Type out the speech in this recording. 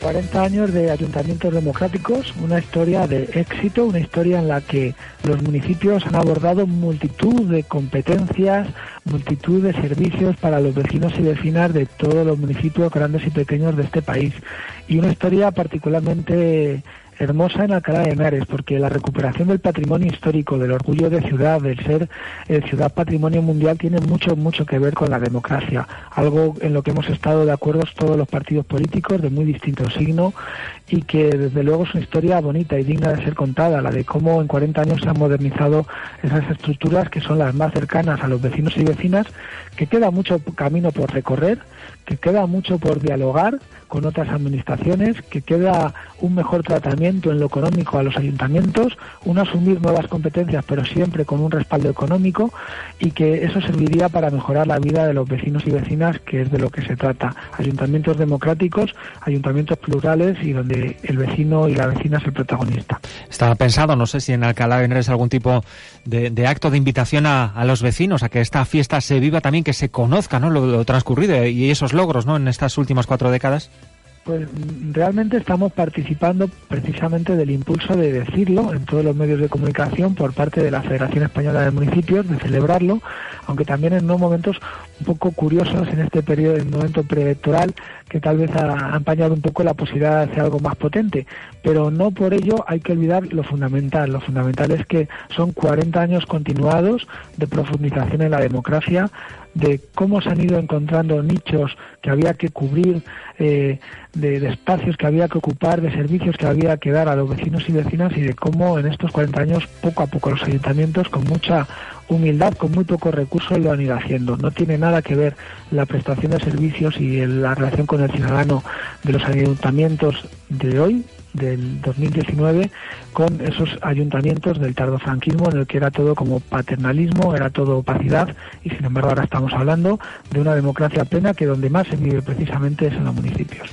40 años de ayuntamientos democráticos, una historia de éxito, una historia en la que los municipios han abordado multitud de competencias, multitud de servicios para los vecinos y vecinas de todos los municipios grandes y pequeños de este país. Y una historia particularmente hermosa en Alcalá de Henares, porque la recuperación del patrimonio histórico, del orgullo de ciudad, del ser eh, ciudad patrimonio mundial, tiene mucho, mucho que ver con la democracia, algo en lo que hemos estado de acuerdo todos los partidos políticos de muy distinto signo y que desde luego es una historia bonita y digna de ser contada, la de cómo en 40 años se han modernizado esas estructuras que son las más cercanas a los vecinos y vecinas, que queda mucho camino por recorrer, que queda mucho por dialogar con otras administraciones, que queda un mejor tratamiento en lo económico a los ayuntamientos, un asumir nuevas competencias, pero siempre con un respaldo económico, y que eso serviría para mejorar la vida de los vecinos y vecinas, que es de lo que se trata. Ayuntamientos democráticos, ayuntamientos plurales y donde el vecino y la vecina es el protagonista. Estaba pensado, no sé si en Alcalá Henares algún tipo de, acto de invitación a, los vecinos, a que esta fiesta se viva también, que se conozca ¿no? lo, lo transcurrido y esos logros ¿no? en estas últimas cuatro décadas? Pues realmente estamos participando precisamente del impulso de decirlo en todos los medios de comunicación por parte de la Federación Española de Municipios, de celebrarlo, aunque también en unos momentos un poco curiosos en este periodo, en momento preelectoral, que tal vez ha, empañado un poco la posibilidad de hacer algo más potente. Pero no por ello hay que olvidar lo fundamental. Lo fundamental es que son 40 años continuados de profundización en la democracia, de cómo se han ido encontrando nichos que había que cubrir, eh, de, espacios que había que ocupar, de servicios que había que dar a los vecinos y vecinas y de cómo en estos 40 años poco a poco los ayuntamientos con mucha humildad, con muy pocos recursos lo han ido haciendo. No tiene nada que ver la prestación de servicios y la relación con el ciudadano de los ayuntamientos de hoy del 2019 con esos ayuntamientos del tardofranquismo en el que era todo como paternalismo, era todo opacidad y sin embargo ahora estamos hablando de una democracia plena que donde más se vive precisamente es en los municipios.